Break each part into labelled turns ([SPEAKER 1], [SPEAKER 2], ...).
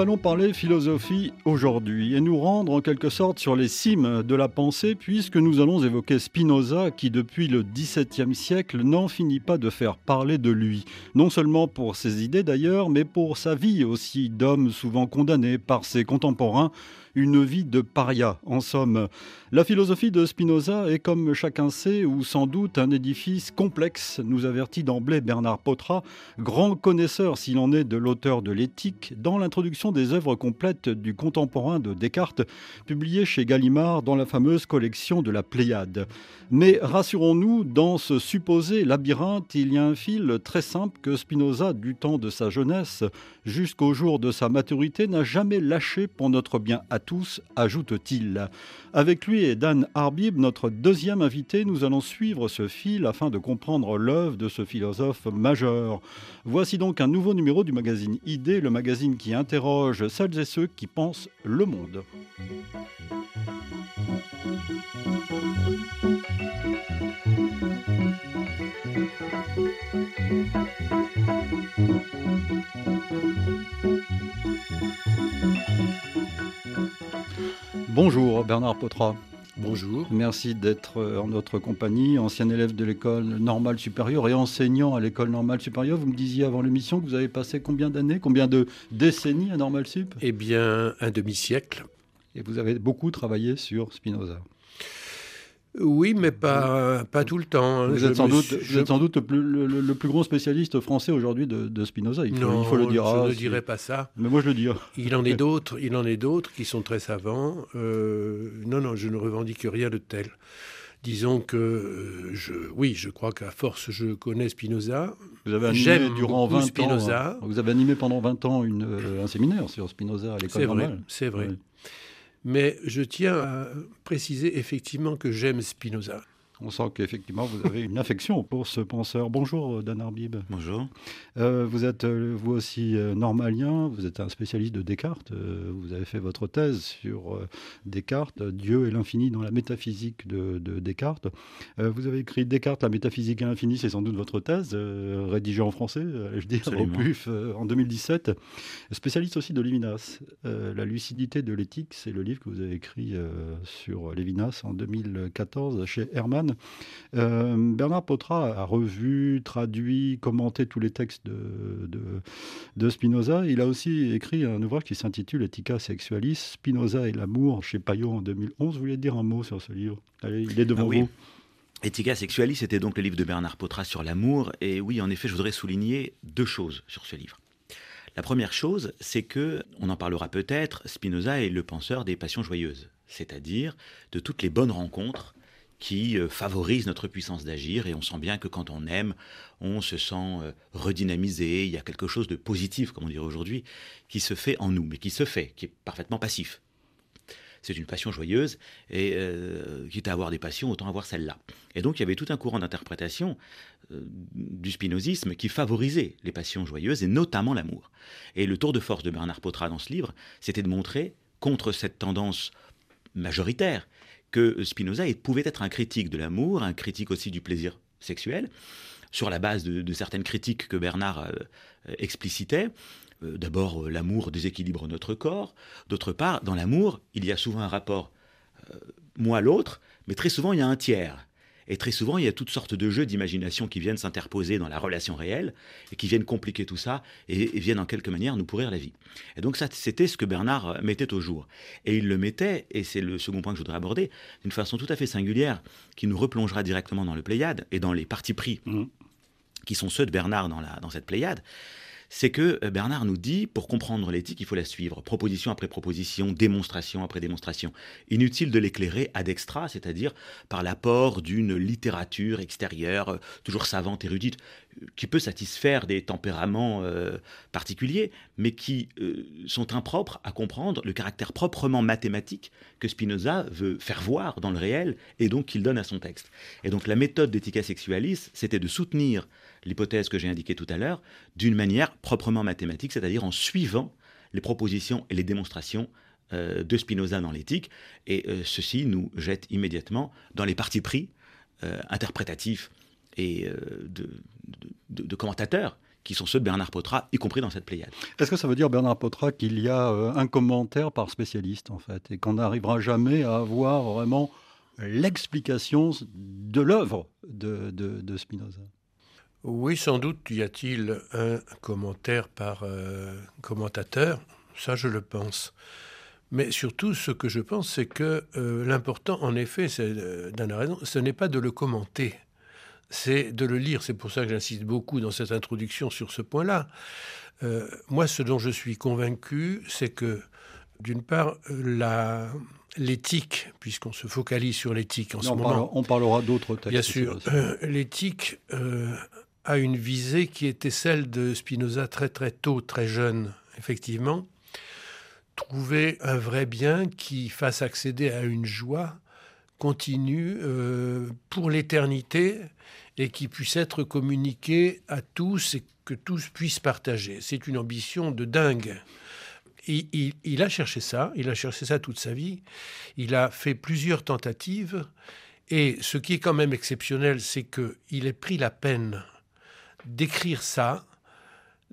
[SPEAKER 1] allons parler philosophie aujourd'hui et nous rendre en quelque sorte sur les cimes de la pensée puisque nous allons évoquer Spinoza qui depuis le XVIIe siècle n'en finit pas de faire parler de lui. Non seulement pour ses idées d'ailleurs, mais pour sa vie aussi d'homme souvent condamné par ses contemporains une vie de paria. En somme, la philosophie de Spinoza est, comme chacun sait, ou sans doute un édifice complexe, nous avertit d'emblée Bernard Potra, grand connaisseur s'il en est de l'auteur de l'éthique, dans l'introduction des œuvres complètes du contemporain de Descartes, publié chez Gallimard dans la fameuse collection de la Pléiade. Mais rassurons-nous, dans ce supposé labyrinthe, il y a un fil très simple que Spinoza, du temps de sa jeunesse jusqu'au jour de sa maturité, n'a jamais lâché pour notre bien tous, ajoute-t-il. Avec lui et Dan Arbib, notre deuxième invité, nous allons suivre ce fil afin de comprendre l'œuvre de ce philosophe majeur. Voici donc un nouveau numéro du magazine Idée, le magazine qui interroge celles et ceux qui pensent le monde. Bonjour Bernard Potra.
[SPEAKER 2] Bonjour.
[SPEAKER 1] Merci d'être en notre compagnie, ancien élève de l'école normale supérieure et enseignant à l'école normale supérieure. Vous me disiez avant l'émission que vous avez passé combien d'années, combien de décennies à Normal Sup?
[SPEAKER 2] Eh bien, un demi-siècle.
[SPEAKER 1] Et vous avez beaucoup travaillé sur Spinoza.
[SPEAKER 2] Oui, mais pas, pas tout le temps.
[SPEAKER 1] Vous, êtes sans, doute, sans doute, le, plus grand spécialiste français aujourd'hui de, Spinoza. Il faut,
[SPEAKER 2] non,
[SPEAKER 1] il faut le dire.
[SPEAKER 2] Je
[SPEAKER 1] ah,
[SPEAKER 2] ne dirais pas ça.
[SPEAKER 1] Mais moi, je le dis.
[SPEAKER 2] Il en est d'autres. Il en est d'autres qui sont très savants. Euh, non, non, je ne revendique rien de tel. Disons que euh, je, oui, je crois qu'à force, je connais Spinoza.
[SPEAKER 1] Vous avez animé durant 20
[SPEAKER 2] Spinoza.
[SPEAKER 1] ans. Vous avez animé pendant 20 ans une, un séminaire sur Spinoza à l'école normale.
[SPEAKER 2] C'est vrai. Oui. Mais je tiens à préciser effectivement que j'aime Spinoza.
[SPEAKER 1] On sent qu'effectivement, vous avez une affection pour ce penseur. Bonjour, Dan Arbib.
[SPEAKER 3] Bonjour.
[SPEAKER 1] Euh, vous êtes, euh, vous aussi, euh, normalien. Vous êtes un spécialiste de Descartes. Euh, vous avez fait votre thèse sur euh, Descartes, Dieu et l'infini dans la métaphysique de, de Descartes. Euh, vous avez écrit Descartes, la métaphysique et l'infini, c'est sans doute votre thèse, rédigée en français, je dis, au PUF, en 2017. Spécialiste aussi de Lévinas. la lucidité de l'éthique, c'est le livre que vous avez écrit sur Lévinas en 2014 chez Hermann. Euh, Bernard Potra a revu, traduit, commenté tous les textes de, de, de, Spinoza. Il a aussi écrit un ouvrage qui s'intitule Ethica Sexualis, Spinoza et l'amour chez Payot en 2011. Vous voulez dire un mot sur ce livre? Allez, il est devant
[SPEAKER 3] ah oui.
[SPEAKER 1] vous.
[SPEAKER 3] Ethica Sexualis, c'était donc le livre de Bernard Potra sur l'amour. Et oui, en effet, je voudrais souligner deux choses sur ce livre. La première chose, c'est que, on en parlera peut-être, Spinoza est le penseur des passions joyeuses, c'est-à-dire de toutes les bonnes rencontres qui favorise notre puissance d'agir et on sent bien que quand on aime, on se sent redynamisé, il y a quelque chose de positif, comme on dirait aujourd'hui, qui se fait en nous, mais qui se fait, qui est parfaitement passif. C'est une passion joyeuse et euh, quitte à avoir des passions, autant avoir celle-là. Et donc il y avait tout un courant d'interprétation euh, du spinozisme qui favorisait les passions joyeuses et notamment l'amour. Et le tour de force de Bernard Potra dans ce livre, c'était de montrer contre cette tendance majoritaire que Spinoza pouvait être un critique de l'amour, un critique aussi du plaisir sexuel, sur la base de, de certaines critiques que Bernard euh, explicitait. Euh, D'abord, euh, l'amour déséquilibre notre corps. D'autre part, dans l'amour, il y a souvent un rapport euh, moi-l'autre, mais très souvent, il y a un tiers. Et très souvent, il y a toutes sortes de jeux d'imagination qui viennent s'interposer dans la relation réelle et qui viennent compliquer tout ça et, et, viennent en quelque manière nous pourrir la vie. Et donc ça, c'était ce que Bernard mettait au jour. Et il le mettait, et c'est le second point que je voudrais aborder, d'une façon tout à fait singulière, qui nous replongera directement dans le Pléiade et dans les partis pris mmh. qui sont ceux de Bernard dans, la, dans cette Pléiade c'est que Bernard nous dit, pour comprendre l'éthique, il faut la suivre, proposition après proposition, démonstration après démonstration. Inutile de l'éclairer ad extra, c'est-à-dire par l'apport d'une littérature extérieure, toujours savante, érudite, qui peut satisfaire des tempéraments euh, particuliers, mais qui euh, sont impropres à comprendre le caractère proprement mathématique que Spinoza veut faire voir dans le réel et donc qu'il donne à son texte. Et donc la méthode d'Ethica Sexualis, c'était de soutenir l'hypothèse que j'ai indiquée tout à l'heure d'une manière proprement mathématique, c'est-à-dire en suivant les propositions et les démonstrations euh, de Spinoza dans l'éthique. Et euh, ceci nous jette immédiatement dans les partis pris euh, interprétatifs et de, de, commentateurs qui sont ceux de Bernard Potra, y compris dans cette Pléiade.
[SPEAKER 1] Est-ce que ça veut dire, Bernard Potra, qu'il y a un commentaire par spécialiste, en fait, et qu'on n'arrivera jamais à avoir vraiment l'explication de l'œuvre de, Spinoza?
[SPEAKER 2] Oui, sans doute y a-t-il un commentaire par euh, commentateur, ça je le pense. Mais surtout, ce que je pense, c'est que euh, l'important, en effet, c'est raison, ce n'est pas de le commenter, c'est de le lire. C'est pour ça que j'insiste beaucoup dans cette introduction sur ce point-là. Euh, moi, ce dont je suis convaincu, c'est que, d'une part, l'éthique, puisqu'on se focalise sur l'éthique en ce moment.
[SPEAKER 1] on parlera d'autres textes.
[SPEAKER 2] Bien sûr. Euh, l'éthique a une visée qui était celle de Spinoza très très tôt, très jeune, effectivement trouver un vrai bien qui fasse accéder à une joie continue euh, pour l'éternité et qui puisse être communiqué à tous et que tous puissent partager. C'est une ambition de dingue. Il, il, a cherché ça, il a cherché ça toute sa vie, il a fait plusieurs tentatives, et ce qui est quand même exceptionnel, c'est qu'il ait pris la peine d'écrire ça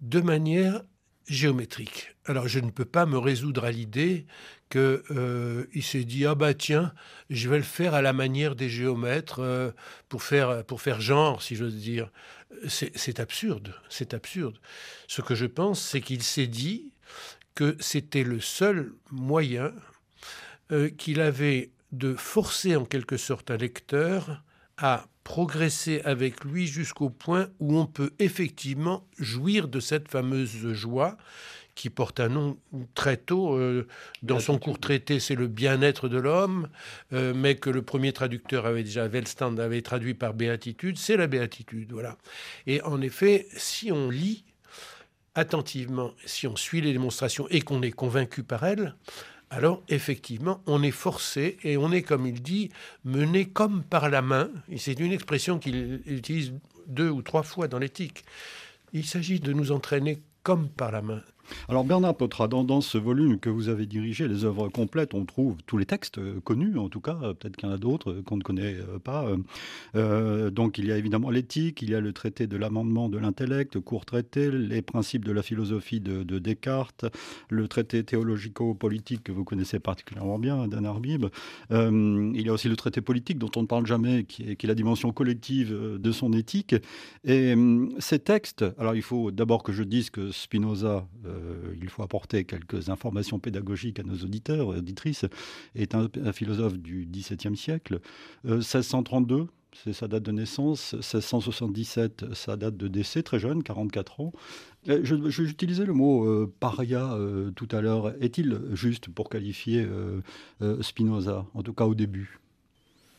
[SPEAKER 2] de manière géométrique. Alors je ne peux pas me résoudre à l'idée qu'il euh, s'est dit ah bah tiens je vais le faire à la manière des géomètres euh, pour faire pour faire genre si j'ose dire c'est absurde c'est absurde ce que je pense c'est qu'il s'est dit que c'était le seul moyen euh, qu'il avait de forcer en quelque sorte un lecteur à progresser avec lui jusqu'au point où on peut effectivement jouir de cette fameuse joie qui porte un nom très tôt. Euh, dans son court traité, c'est le bien-être de l'homme, euh, mais que le premier traducteur avait déjà, Wellstand, avait traduit par béatitude, c'est la béatitude. Voilà. Et en effet, si on lit attentivement, si on suit les démonstrations et qu'on est convaincu par elles, alors effectivement, on est forcé et on est, comme il dit, mené comme par la main. C'est une expression qu'il utilise deux ou trois fois dans l'éthique. Il s'agit de nous entraîner comme par la main.
[SPEAKER 1] Alors Bernard Potra, dans, ce volume que vous avez dirigé, les œuvres complètes, on trouve tous les textes euh, connus, en tout cas, euh, peut-être qu'il y en a d'autres euh, qu'on ne connaît pas. donc il y a évidemment l'éthique, il y a le traité de l'amendement de l'intellect, court traité, les principes de la philosophie de, Descartes, le traité théologico-politique que vous connaissez particulièrement bien, d'Anne Arbib. il y a aussi le traité politique dont on ne parle jamais, qui est, la dimension collective de son éthique. Et ces textes, alors il faut d'abord que je dise que Spinoza, euh, il faut apporter quelques informations pédagogiques à nos auditeurs et auditrices, est un, philosophe du XVIIe siècle. 1632, euh, c'est sa date de naissance. 1677, sa date de décès, très jeune, 44 ans. Euh, j'utilisais le mot paria tout à l'heure. Est-il juste pour qualifier Spinoza, en tout cas au début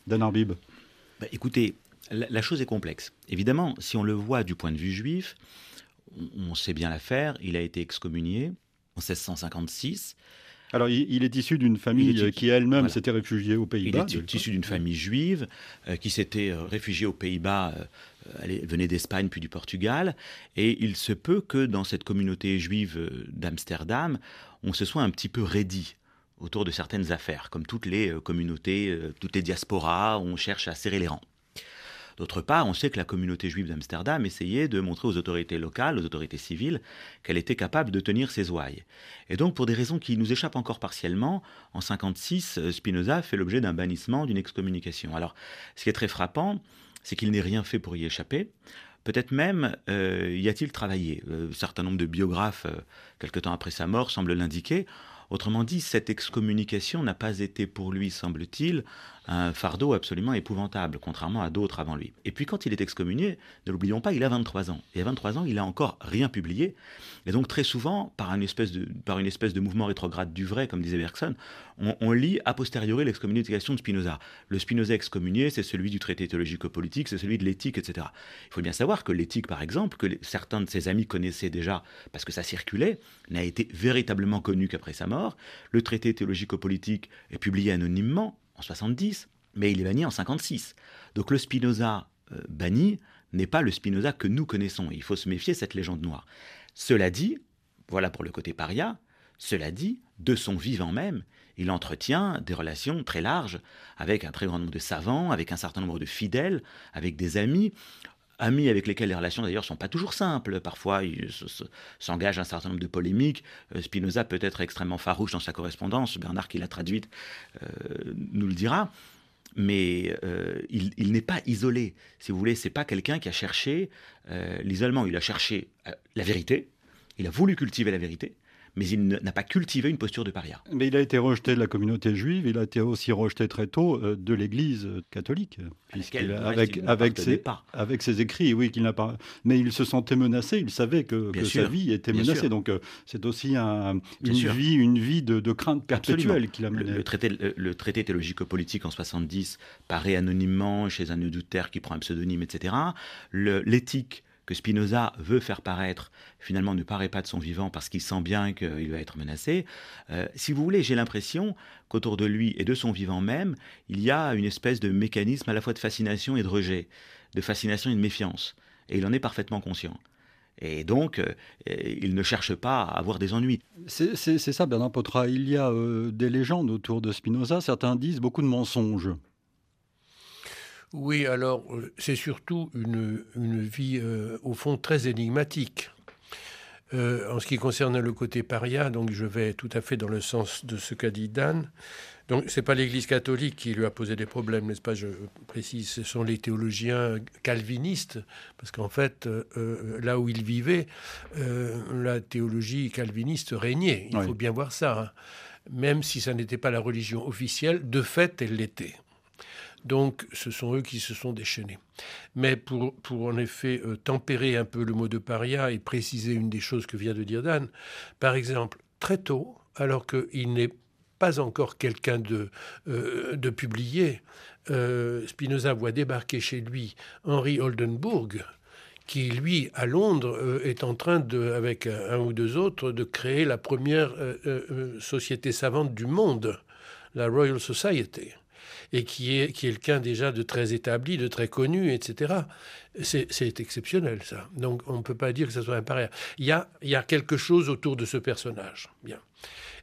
[SPEAKER 1] Dan Arbib?
[SPEAKER 3] Bah, Écoutez, la, chose est complexe. Évidemment, si on le voit du point de vue juif, on sait bien l'affaire, il a été excommunié en 1656.
[SPEAKER 1] Alors, il, est issu d'une famille qui elle-même s'était réfugiée aux Pays-Bas.
[SPEAKER 3] Il est issu d'une famille juive euh, qui s'était euh, réfugiée aux Pays-Bas, euh, elle venait d'Espagne puis du Portugal. Et il se peut que dans cette communauté juive d'Amsterdam, on se soit un petit peu raidi autour de certaines affaires, comme toutes les communautés, toutes les diasporas, on cherche à serrer les rangs. D'autre part, on sait que la communauté juive d'Amsterdam essayait de montrer aux autorités locales, aux autorités civiles, qu'elle était capable de tenir ses ouailles. Et donc, pour des raisons qui nous échappent encore partiellement, en 56, euh, Spinoza fait l'objet d'un bannissement, d'une excommunication. Alors, ce qui est très frappant, c'est qu'il n'ait rien fait pour y échapper. Peut-être même euh, y a-t-il travaillé? Euh, un certain nombre de biographes, quelque temps après sa mort, semblent l'indiquer. Autrement dit, cette excommunication n'a pas été pour lui, semble-t-il, un fardeau absolument épouvantable, contrairement à d'autres avant lui. Et puis quand il est excommunié, ne l'oublions pas, il a 23 ans. Et à 23 ans, il n'a encore rien publié. Et donc très souvent, par une espèce de, mouvement rétrograde du vrai, comme disait Bergson, on, lit a posteriori l'excommunication de Spinoza. Le Spinoza excommunié, c'est celui du traité théologico-politique, c'est celui de l'éthique, etc. Il faut bien savoir que l'éthique, par exemple, que certains de ses amis connaissaient déjà parce que ça circulait, n'a été véritablement connu qu'après sa mort. Le traité théologico-politique est publié anonymement en 70, mais il est banni en 56. Donc le Spinoza euh, banni n'est pas le Spinoza que nous connaissons. Il faut se méfier de cette légende noire. Cela dit, voilà pour le côté paria, cela dit, de son vivant même, il entretient des relations très larges avec un très grand nombre de savants, avec un certain nombre de fidèles, avec des amis. Amis avec lesquels les relations d'ailleurs sont pas toujours simples. Parfois, il s'engage un certain nombre de polémiques. Euh, Spinoza peut être extrêmement farouche dans sa correspondance. Bernard, qui l'a traduite, euh, nous le dira. Mais euh, il, n'est pas isolé. Si vous voulez, c'est pas quelqu'un qui a cherché l'isolement. Il a cherché la vérité. Il a voulu cultiver la vérité mais il n'a pas cultivé une posture de paria.
[SPEAKER 1] Mais il a été rejeté de la communauté juive, il a été aussi rejeté très tôt euh, de l'Église catholique,
[SPEAKER 3] puisqu'il
[SPEAKER 1] avec avec ses, avec ses écrits, oui, qu'il n'a pas. Mais il se sentait menacé, il savait que, sa vie était menacée. Donc euh, c'est aussi un, une vie, une vie de, crainte perpétuelle qu'il a menée.
[SPEAKER 3] Le, traité, le, traité théologico-politique en 70 paraît anonymement chez un notaire qui prend un pseudonyme, etc. L'éthique que Spinoza veut faire paraître, finalement ne paraît pas de son vivant parce qu'il sent bien qu'il va être menacé. Euh, si vous voulez, j'ai l'impression qu'autour de lui et de son vivant même, il y a une espèce de mécanisme à la fois de fascination et de rejet, de fascination et de méfiance. Et il en est parfaitement conscient. Et donc, euh, il ne cherche pas à avoir des ennuis.
[SPEAKER 1] C'est ça, Bernard Potra. Il y a euh, des légendes autour de Spinoza. Certains disent beaucoup de mensonges.
[SPEAKER 2] Oui, alors euh, c'est surtout une, vie euh, au fond très énigmatique. Euh, en ce qui concerne le côté paria, donc je vais tout à fait dans le sens de ce qu'a dit Dan. Donc c'est pas l'Église catholique qui lui a posé des problèmes, n'est-ce pas? Je précise, ce sont les théologiens calvinistes, parce qu'en fait, là où il vivait, la théologie calviniste régnait. Il faut bien voir ça. Hein. Même si ça n'était pas la religion officielle, de fait, elle l'était. Donc ce sont eux qui se sont déchaînés. Mais pour, pour en effet euh, tempérer un peu le mot de paria et préciser une des choses que vient de dire Dan, par exemple, très tôt, alors qu'il n'est pas encore quelqu'un de, euh, de publié, euh, Spinoza voit débarquer chez lui Henri Oldenburg, qui, lui, à Londres, est en train, de, avec un, ou deux autres, de créer la première société savante du monde, la Royal Society et qui est quelqu'un déjà de très établi, de très connu, etc. C'est exceptionnel, ça. Donc, on ne peut pas dire que ce soit un pareil. Il y, a, y a quelque chose autour de ce personnage. Bien.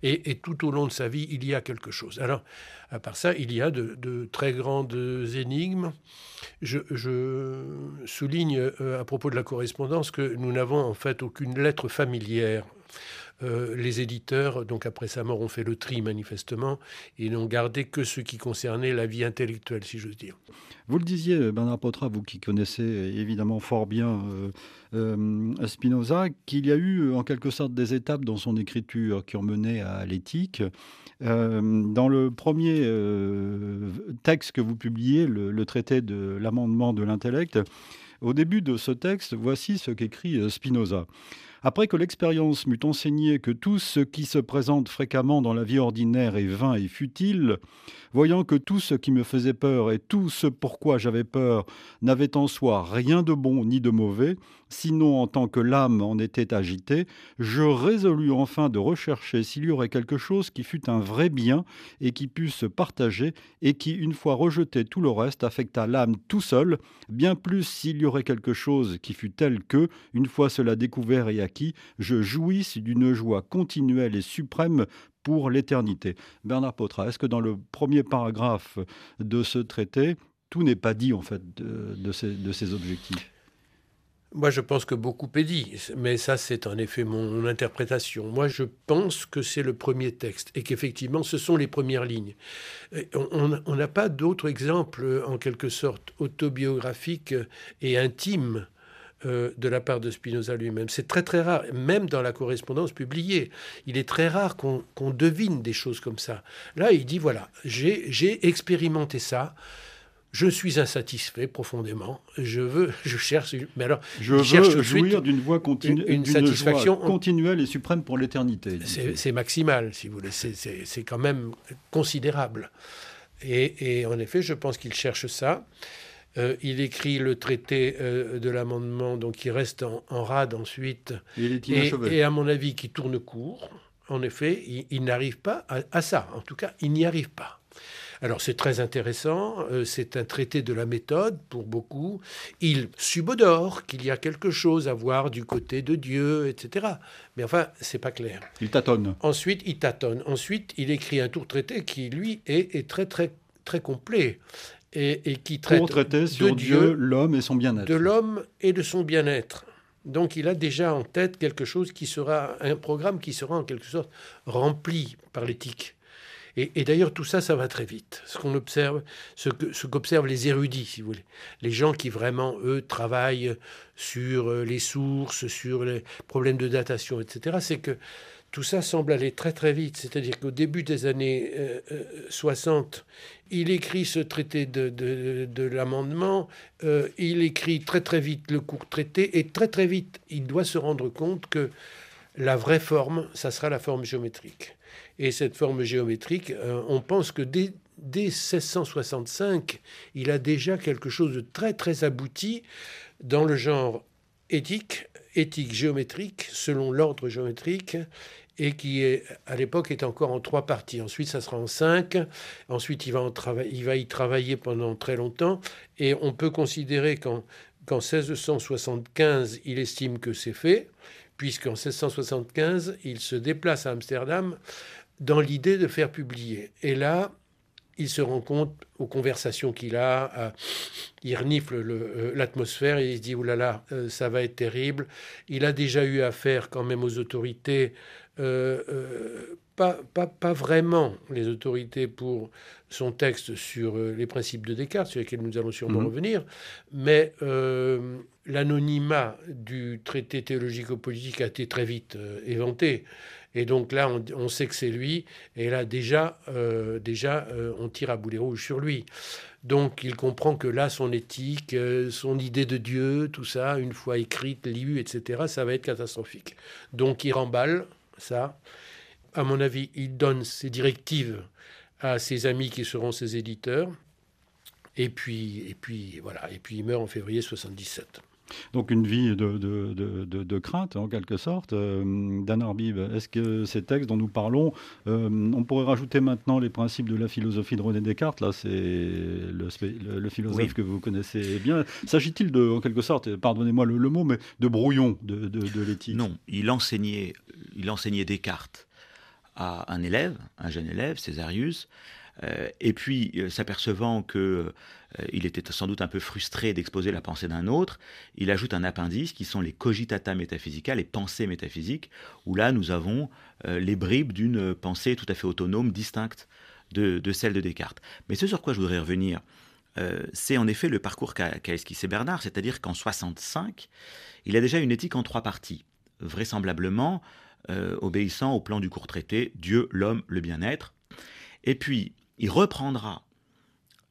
[SPEAKER 2] Et, tout au long de sa vie, il y a quelque chose. Alors, à part ça, il y a de, très grandes énigmes. Je, souligne euh, à propos de la correspondance que nous n'avons en fait aucune lettre familière les éditeurs, donc après sa mort, ont fait le tri manifestement et n'ont gardé que ce qui concernait la vie intellectuelle, si j'ose dire.
[SPEAKER 1] Vous le disiez, Bernard Potra, vous qui connaissez évidemment fort bien euh, euh, Spinoza, qu'il y a eu en quelque sorte des étapes dans son écriture qui ont mené à l'éthique. dans le premier texte que vous publiez, le traité de l'amendement de l'intellect, au début de ce texte, voici ce qu'écrit Spinoza. Après que l'expérience m'eut enseigné que tout ce qui se présente fréquemment dans la vie ordinaire est vain et futile, voyant que tout ce qui me faisait peur et tout ce pourquoi j'avais peur n'avait en soi rien de bon ni de mauvais, sinon en tant que l'âme en était agitée, je résolus enfin de rechercher s'il y aurait quelque chose qui fût un vrai bien et qui pût se partager et qui, une fois rejeté tout le reste, affecta l'âme tout seul, bien plus s'il y aurait quelque chose qui fût tel que, une fois cela découvert et acquis, je jouisse d'une joie continuelle et suprême pour l'éternité. Bernard Potra, est-ce que dans le premier paragraphe de ce traité, tout n'est pas dit en fait de, de ces objectifs?
[SPEAKER 2] Moi, je pense que beaucoup est dit, mais ça, c'est en effet mon interprétation. Moi, je pense que c'est le premier texte et qu'effectivement, ce sont les premières lignes. On n'a pas d'autres exemples, en quelque sorte, autobiographiques et intimes euh, de la part de Spinoza lui-même. C'est très très rare, même dans la correspondance publiée. Il est très rare qu'on devine des choses comme ça. Là, il dit, voilà, j'ai expérimenté ça je suis insatisfait profondément. Je veux, je cherche,
[SPEAKER 1] mais alors, je veux jouir d'une voix continue, une, satisfaction continuelle et suprême pour l'éternité.
[SPEAKER 2] C'est maximal, si vous voulez. C'est quand même considérable. Et, en effet, je pense qu'il cherche ça. Euh, il écrit le traité euh, de l'amendement, donc qui reste en, rade ensuite, et, et, à mon avis qui tourne court. En effet, il, n'arrive pas à ça. En tout cas, il n'y arrive pas. Alors c'est très intéressant, euh, c'est un traité de la méthode pour beaucoup. Il subodore qu'il y a quelque chose à voir du côté de Dieu, etc. Mais enfin, c'est pas clair.
[SPEAKER 1] Il tâtonne.
[SPEAKER 2] Ensuite, il tâtonne. Ensuite, il écrit un tour traité qui, lui, est, est très, très, très complet et, qui traite
[SPEAKER 1] traiter sur Dieu, l'homme et son bien-être.
[SPEAKER 2] De l'homme et de son bien-être. Donc il a déjà en tête quelque chose qui sera un programme qui sera en quelque sorte rempli par l'éthique. Et, d'ailleurs, tout ça, ça va très vite. Ce qu'on observe, ce qu'observent les érudits, si vous voulez, les gens qui vraiment, eux, travaillent sur euh, les sources, sur les problèmes de datation, etc., c'est que tout ça semble aller très très vite. C'est-à-dire qu'au début des années 60, euh, euh, il écrit ce traité de, l'amendement, il écrit très très vite le court traité, et très très vite, il doit se rendre compte que la vraie forme, ça sera la forme géométrique. Et cette forme géométrique, euh, on pense que dès, 1665, il a déjà quelque chose de très très abouti dans le genre éthique, éthique géométrique, selon l'ordre géométrique, et qui est, à l'époque est encore en trois parties. Ensuite, ça sera en cinq. Ensuite, il va, en il va y travailler pendant très longtemps. Et on peut considérer qu'en 1675, il estime que c'est fait, puisqu'en 1675, il se déplace à Amsterdam dans l'idée de faire publier. Et là, il se rend compte aux conversations qu'il a, il renifle euh, l'atmosphère et il se dit, oulala, là là, euh, ça va être terrible. Il a déjà eu affaire quand même aux autorités, euh, pas, pas, pas, vraiment les autorités pour son texte sur les principes de Descartes, sur lesquels nous allons sûrement mhm. revenir, mais l'anonymat du traité théologico-politique a été très vite éventé. Et donc là, on, sait que c'est lui. Et là, déjà, euh, déjà euh, on tire à boulet rouge sur lui. Donc il comprend que là, son éthique, euh, son idée de Dieu, tout ça, une fois écrite, lue, etc., ça va être catastrophique. Donc il remballe ça. À mon avis, il donne ses directives à ses amis qui seront ses éditeurs. Et puis, et puis voilà. Et puis il meurt en février 77.
[SPEAKER 1] Donc une vie de, de, de, crainte, en quelque sorte. Euh, Dan Arbib, est-ce que ces textes dont nous parlons, euh, on pourrait rajouter maintenant les principes de la philosophie de René Descartes? Là, c'est le, le, philosophe que vous connaissez bien. S'agit-il de, en quelque sorte, pardonnez-moi le, mot, mais de brouillon de, l'éthique?
[SPEAKER 3] Non, il enseignait, il enseignait Descartes à un élève, un jeune élève, Césarius, euh, et puis, euh, s'apercevant qu'il euh, était sans doute un peu frustré d'exposer la pensée d'un autre, il ajoute un appendice qui sont les cogitata métaphysica, les pensées métaphysiques, où là nous avons les bribes d'une pensée tout à fait autonome, distincte de, celle de Descartes. Mais ce sur quoi je voudrais revenir, c'est en effet le parcours qu'a esquissé Bernard, c'est-à-dire qu'en 65, il a déjà une éthique en trois parties, vraisemblablement obéissant au plan du court traité Dieu, l'homme, le bien-être. Et puis, il reprendra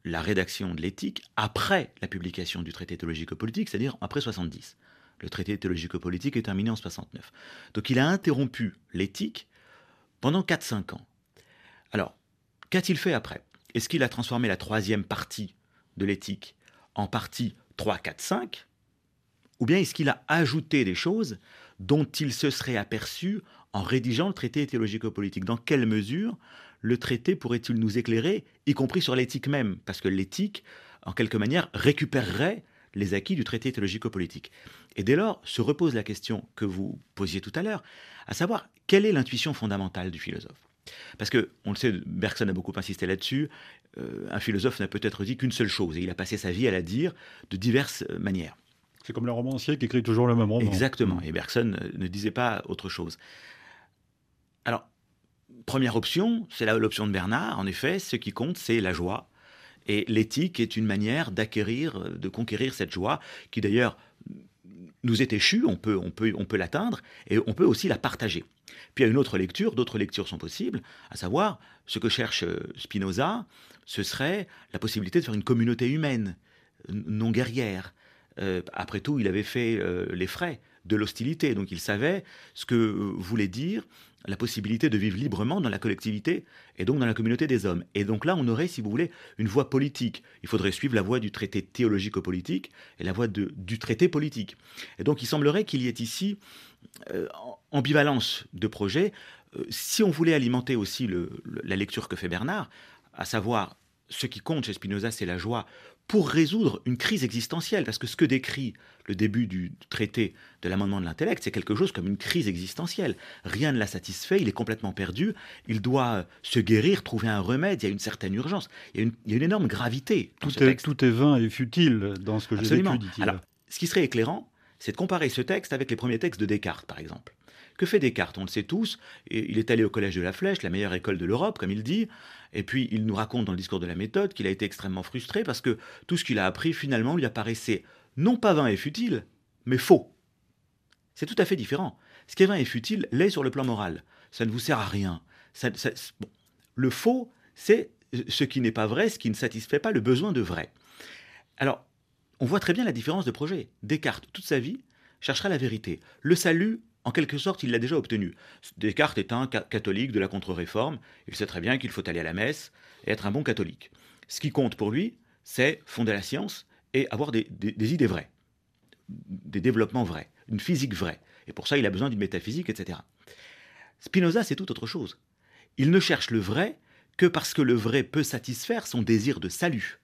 [SPEAKER 3] la rédaction de l'éthique après la publication du traité théologico-politique, c'est-à-dire après 70. Le traité théologico-politique est terminé en 69. Donc il a interrompu l'éthique pendant 4-5 ans. Alors, qu'a-t-il fait après? Est-ce qu'il a transformé la troisième partie de l'éthique en partie 3, 4, 5 Ou bien est-ce qu'il a ajouté des choses dont il se serait aperçu en rédigeant le traité théologico-politique? Dans quelle mesure le traité pourrait-il nous éclairer, y compris sur l'éthique même Parce que l'éthique, en quelque manière, récupérerait les acquis du traité théologico-politique. Et dès lors, se repose la question que vous posiez tout à l'heure, à savoir quelle est l'intuition fondamentale du philosophe? Parce que, on le sait, Bergson a beaucoup insisté là-dessus, euh, un philosophe n'a peut-être dit qu'une seule chose, et il a passé sa vie à la dire de diverses euh, manières.
[SPEAKER 1] C'est comme le romancier qui écrit toujours le même roman.
[SPEAKER 3] Exactement, et Bergson euh, ne disait pas autre chose. Alors, première option, c'est l'option de Bernard. En effet, ce qui compte, c'est la joie. Et l'éthique est une manière d'acquérir, de conquérir cette joie, qui d'ailleurs nous est échue, on peut, on peut, on peut l'atteindre, et on peut aussi la partager. Puis il y a une autre lecture, d'autres lectures sont possibles, à savoir, ce que cherche euh, Spinoza, ce serait la possibilité de faire une communauté humaine, non guerrière. Euh, après tout, il avait fait euh, les frais de l'hostilité, donc il savait ce que voulait dire la possibilité de vivre librement dans la collectivité et donc dans la communauté des hommes. Et donc là, on aurait, si vous voulez, une voie politique. Il faudrait suivre la voie du traité théologico-politique et la voie du traité politique. Et donc il semblerait qu'il y ait ici euh, ambivalence de projet. Euh, si on voulait alimenter aussi la lecture que fait Bernard, à savoir ce qui compte chez Spinoza, c'est la joie pour résoudre une crise existentielle. Parce que ce que décrit le début du traité de l'amendement de l'intellect, c'est quelque chose comme une crise existentielle. Rien ne l'a satisfait, il est complètement perdu, il doit se guérir, trouver un remède, il y a une certaine urgence, il y a une, énorme gravité.
[SPEAKER 1] tout, est, tout est vain et futile dans ce que j'ai vécu,
[SPEAKER 3] dit-il. Alors, ce qui serait éclairant, c'est de comparer ce texte avec les premiers textes de Descartes, par exemple. Que fait Descartes? On le sait tous. Il est allé au collège de la Flèche, la meilleure école de l'Europe, comme il dit. Et puis, il nous raconte dans le discours de la méthode qu'il a été extrêmement frustré parce que tout ce qu'il a appris, finalement, lui apparaissait non pas vain et futile, mais faux. C'est tout à fait différent. Ce qui est vain et futile l'est sur le plan moral. Ça ne vous sert à rien. Le faux, c'est ce qui n'est pas vrai, ce qui ne satisfait pas le besoin de vrai. Alors, on voit très bien la différence de projet. Descartes, toute sa vie, cherchera la vérité. Le salut, en quelque sorte, il l'a déjà obtenu. Descartes est un catholique de la contre-réforme. Il sait très bien qu'il faut aller à la messe et être un bon catholique. Ce qui compte pour lui, c'est fonder la science et avoir des, idées vraies, des développements vrais, une physique vraie. Et pour ça, il a besoin d'une métaphysique, etc. Spinoza, c'est tout autre chose. Il ne cherche le vrai que parce que le vrai peut satisfaire son désir de salut.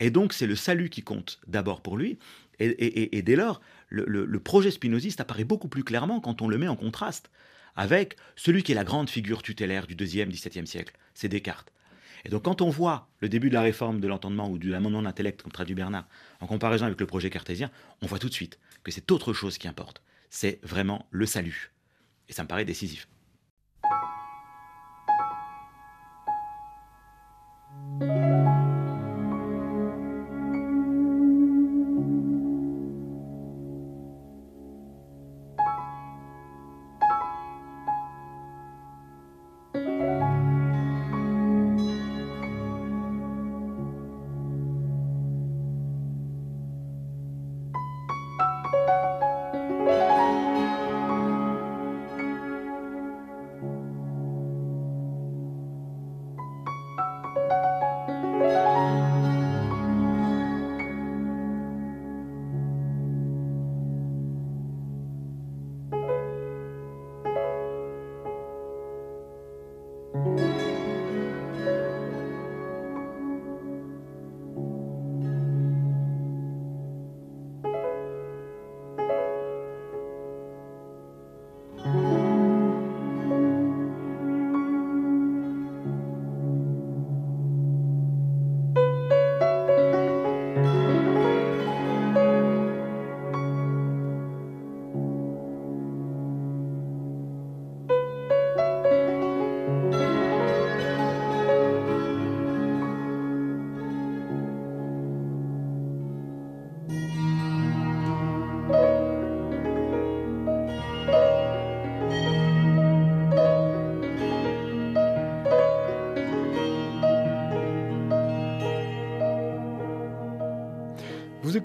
[SPEAKER 3] Et donc, c'est le salut qui compte d'abord pour lui. Et, dès lors, le, projet spinoziste apparaît beaucoup plus clairement quand on le met en contraste avec celui qui est la grande figure tutélaire du deuxième, XVIIe siècle, c'est Descartes. Et donc quand on voit le début de la réforme de l'entendement ou de l'amendement d'intellect, comme traduit Bernard, en comparaison avec le projet cartésien, on voit tout de suite que c'est autre chose qui importe. C'est vraiment le salut. Et ça me paraît décisif.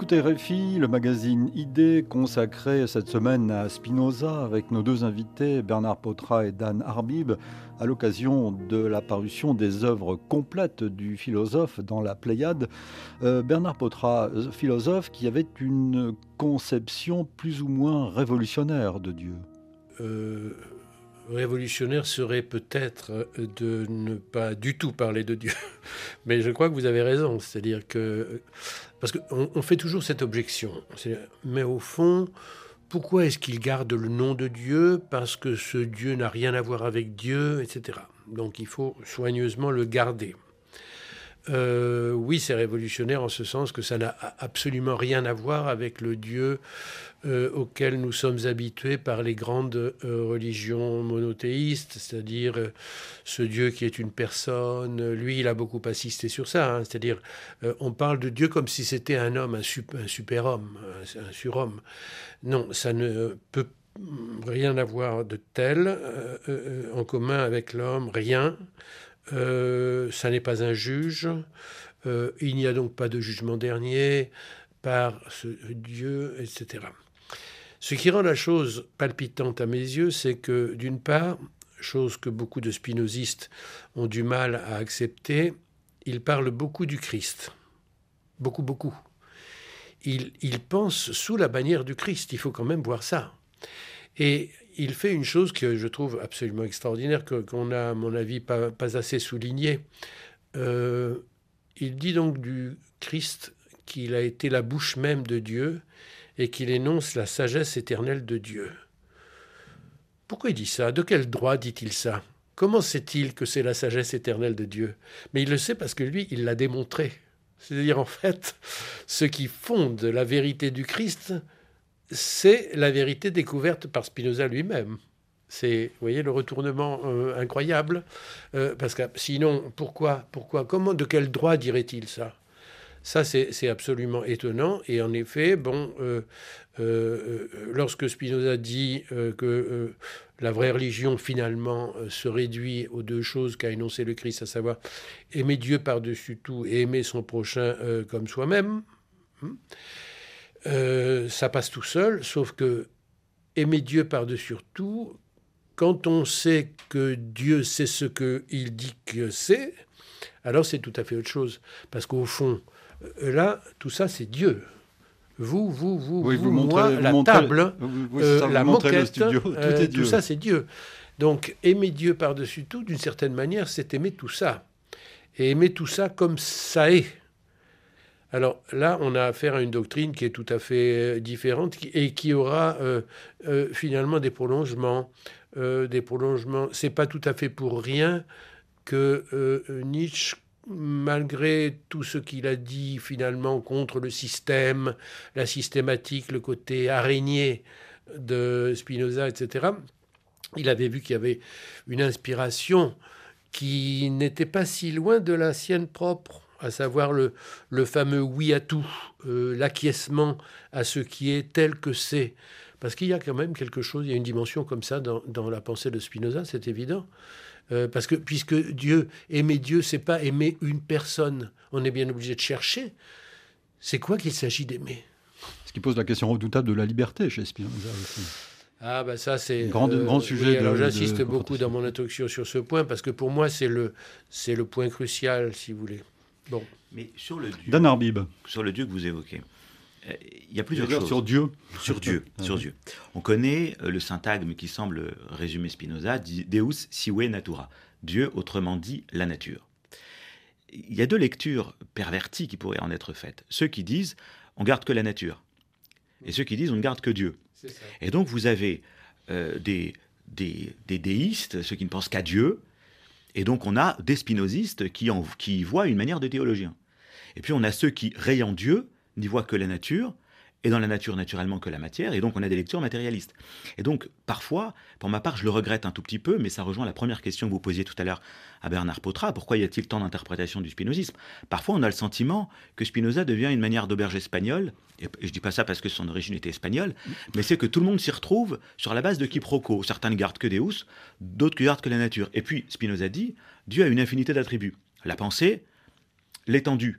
[SPEAKER 1] Le magazine Idée consacré cette semaine à Spinoza avec nos deux invités Bernard Potra et Dan Arbib à l'occasion de la parution des œuvres complètes du philosophe dans la Pléiade. Euh, Bernard Potra, philosophe qui avait une conception plus ou moins révolutionnaire de Dieu.
[SPEAKER 2] Euh, révolutionnaire serait peut-être de ne pas du tout parler de Dieu. Mais je crois que vous avez raison. C'est-à-dire que. Parce qu'on fait toujours cette objection. Mais au fond, pourquoi est-ce qu'il garde le nom de Dieu? Parce que ce Dieu n'a rien à voir avec Dieu, etc. Donc il faut soigneusement le garder. Euh, oui, c'est révolutionnaire en ce sens que ça n'a absolument rien à voir avec le Dieu euh, auquel nous sommes habitués par les grandes euh, religions monothéistes, c'est-à-dire ce Dieu qui est une personne. Lui, il a beaucoup insisté sur ça, hein. c'est-à-dire on parle de Dieu comme si c'était un homme, un super-homme, un, surhomme. Non, ça ne peut rien avoir de tel en commun avec l'homme, rien. Euh, ça n'est pas un juge, euh, il n'y a donc pas de jugement dernier par ce Dieu, etc. Ce qui rend la chose palpitante à mes yeux, c'est que d'une part, chose que beaucoup de spinozistes ont du mal à accepter, il parle beaucoup du Christ. Beaucoup, beaucoup. Il, il pense sous la bannière du Christ, il faut quand même voir ça. Et il fait une chose que je trouve absolument extraordinaire, qu'on a, à mon avis, pas, assez souligné. Euh, il dit donc du Christ qu'il a été la bouche même de Dieu et qu'il énonce la sagesse éternelle de Dieu. Pourquoi il dit ça? De quel droit dit-il ça? Comment sait-il que c'est la sagesse éternelle de Dieu? Mais il le sait parce que lui, il l'a démontré. C'est-à-dire, en fait, ce qui fonde la vérité du Christ, c'est la vérité découverte par Spinoza lui-même. C'est, vous voyez, le retournement euh, incroyable. Euh, parce que sinon, pourquoi, pourquoi, comment, de quel droit dirait-il ça? Ça, c'est absolument étonnant. Et en effet, bon, euh, lorsque Spinoza dit que la vraie religion, finalement, se réduit aux deux choses qu'a énoncé le Christ, à savoir aimer Dieu par-dessus tout et aimer son prochain comme soi-même, hein, ça passe tout seul, sauf que aimer Dieu par-dessus tout, quand on sait que Dieu sait ce qu'il dit que c'est, alors c'est tout à fait autre chose. Parce qu'au fond, euh, là, tout ça, c'est Dieu. Vous, vous, vous, vous, moi, la table, euh, la moquette, euh, tout, ça, c'est Dieu. Donc, aimer Dieu par-dessus tout, d'une certaine manière, c'est aimer tout ça. Et aimer tout ça comme ça est. Alors là, on a affaire à une doctrine qui est tout à fait différente et qui aura finalement des prolongements. Euh, des prolongements. C'est pas tout à fait pour rien que euh, Nietzsche, malgré tout ce qu'il a dit finalement contre le système, la systématique, le côté araignée de Spinoza, etc., il avait vu qu'il y avait une inspiration qui n'était pas si loin de la sienne propre, à savoir le, le fameux oui à tout, euh, l'acquiescement à ce qui est tel que c'est. Parce qu'il y a quand même quelque chose, il y a une dimension comme ça dans, la pensée de Spinoza, c'est évident. Euh, parce que puisque Dieu, aimer Dieu, c'est pas aimer une personne, on est bien obligé de chercher. C'est quoi qu'il s'agit d'aimer
[SPEAKER 1] Ce qui pose la question redoutable de la liberté chez Spinoza aussi.
[SPEAKER 2] Ah bah ça c'est
[SPEAKER 1] grand, euh, grand sujet.
[SPEAKER 2] alors j'insiste beaucoup dans mon introduction sur ce point parce que pour moi c'est le c'est le point crucial si vous voulez. Bon.
[SPEAKER 3] Mais sur le
[SPEAKER 1] Dieu, Dan Arbib.
[SPEAKER 3] sur le Dieu que vous évoquez, il y a plusieurs choses.
[SPEAKER 1] Sur Dieu.
[SPEAKER 3] Sur Dieu, sur Dieu. On connaît euh, le syntagme qui semble résumer Spinoza, Deus sive natura. Dieu, autrement dit, la nature. Il y a deux lectures perverties qui pourraient en être faites. Ceux qui disent on garde que la nature, et ceux qui disent on ne garde que Dieu. Et donc vous avez euh, des, des, déistes, ceux qui ne pensent qu'à Dieu, et donc on a des spinozistes qui, qui voient une manière de théologien. Et puis on a ceux qui, rayant Dieu, n'y voit que la nature, et dans la nature naturellement que la matière, et donc on a des lectures matérialistes. Et donc parfois, pour ma part, je le regrette un tout petit peu, mais ça rejoint la première question que vous posiez tout à l'heure à Bernard Potra, pourquoi y a-t-il tant d'interprétations du spinozisme? Parfois on a le sentiment que Spinoza devient une manière d'auberge espagnole, et je dis pas ça parce que son origine était espagnole, mais c'est que tout le monde s'y retrouve sur la base de quiproquos. Certains ne gardent que Deus, d'autres ne gardent que la nature. Et puis Spinoza dit, Dieu a une infinité d'attributs. La pensée, l'étendue,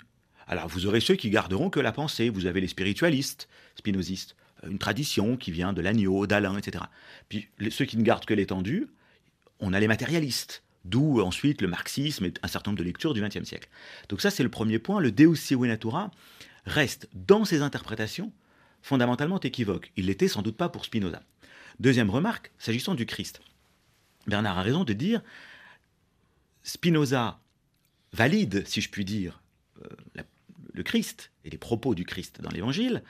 [SPEAKER 3] alors vous aurez ceux qui garderont que la pensée. Vous avez les spiritualistes, spinozistes, euh, une tradition qui vient de l'agneau, d'Alain, etc. Puis ceux qui ne gardent que l'étendue, on a les matérialistes. D'où ensuite le marxisme et un certain nombre de lectures du XXe siècle. Donc ça c'est le premier point. Le Deus sive natura reste dans ses interprétations fondamentalement équivoque. Il l'était sans doute pas pour Spinoza. Deuxième remarque, s'agissant du Christ. Bernard a raison de dire Spinoza valide, si je puis dire, euh, le Christ et les propos du Christ dans l'Évangile,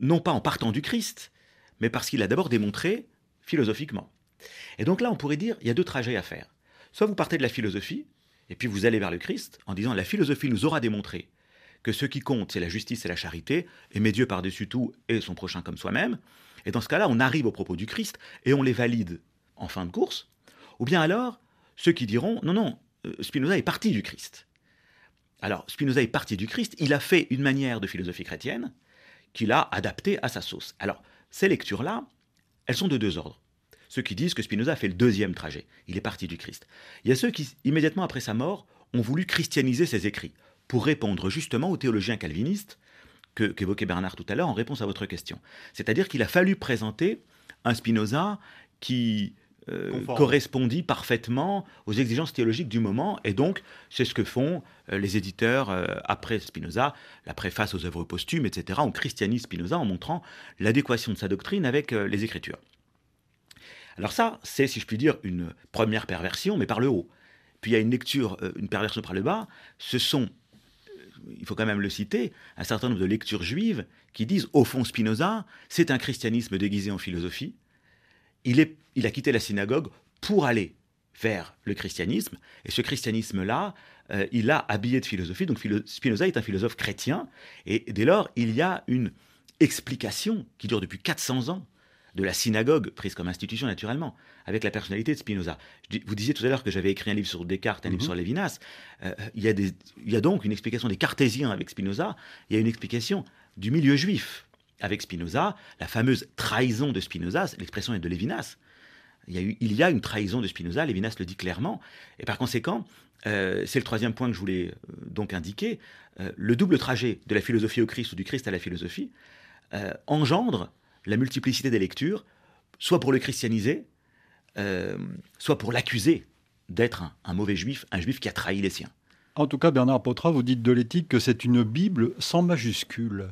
[SPEAKER 3] non pas en partant du Christ, mais parce qu'il a d'abord démontré philosophiquement. Et donc là, on pourrait dire, il y a deux trajets à faire. Soit vous partez de la philosophie, et puis vous allez vers le Christ, en disant, la philosophie nous aura démontré que ce qui compte, c'est la justice et la charité, aimer Dieu par-dessus tout et son prochain comme soi-même. Et dans ce cas-là, on arrive aux propos du Christ et on les valide en fin de course. Ou bien alors, ceux qui diront, non, non, euh, Spinoza est parti du Christ. Alors, Spinoza est parti du Christ, il a fait une manière de philosophie chrétienne qu'il a adaptée à sa sauce. Alors, ces lectures-là, elles sont de deux ordres. Ceux qui disent que Spinoza a fait le deuxième trajet, il est parti du Christ. Il y a ceux qui, immédiatement après sa mort, ont voulu christianiser ses écrits, pour répondre justement aux théologiens calvinistes qu'évoquait Bernard tout à l'heure en réponse à votre question. C'est-à-dire qu'il a fallu présenter un Spinoza qui euh, correspondit parfaitement aux exigences théologiques du moment. Et donc, c'est ce que font euh, les éditeurs euh, après Spinoza, la préface aux œuvres posthumes, etc. On christianise Spinoza en montrant l'adéquation de sa doctrine avec les Écritures. Alors ça, c'est, si je puis dire, une première perversion, mais par le haut. Puis il y a une lecture, une perversion par le bas. Ce sont il faut quand même le citer, un certain nombre de lectures juives qui disent, au fond, Spinoza, c'est un christianisme déguisé en philosophie. Il, est, il a quitté la synagogue pour aller vers le christianisme, et ce christianisme-là, euh, il l'a habillé de philosophie, donc Spinoza est un philosophe chrétien, et dès lors, il y a une explication qui dure depuis 400 ans de la synagogue, prise comme institution naturellement, avec la personnalité de Spinoza. vous disiez tout à l'heure que j'avais écrit un livre sur Descartes, un livre mhm. sur Lévinas. Euh, il, y a il y a donc une explication des cartésiens avec Spinoza, il y a une explication du milieu juif avec Spinoza, la fameuse trahison de Spinoza, l'expression est de Lévinas. Il y, a eu, il y a une trahison de Spinoza, Lévinas le dit clairement, et par conséquent, euh, c'est le troisième point que je voulais euh, donc indiquer, le double trajet de la philosophie au Christ ou du Christ à la philosophie engendre la multiplicité des lectures, soit pour le christianiser, euh, soit pour l'accuser d'être un, mauvais juif, un juif qui a trahi les siens.
[SPEAKER 1] En tout cas, Bernard Potra, vous dites de l'éthique que c'est une Bible sans majuscule.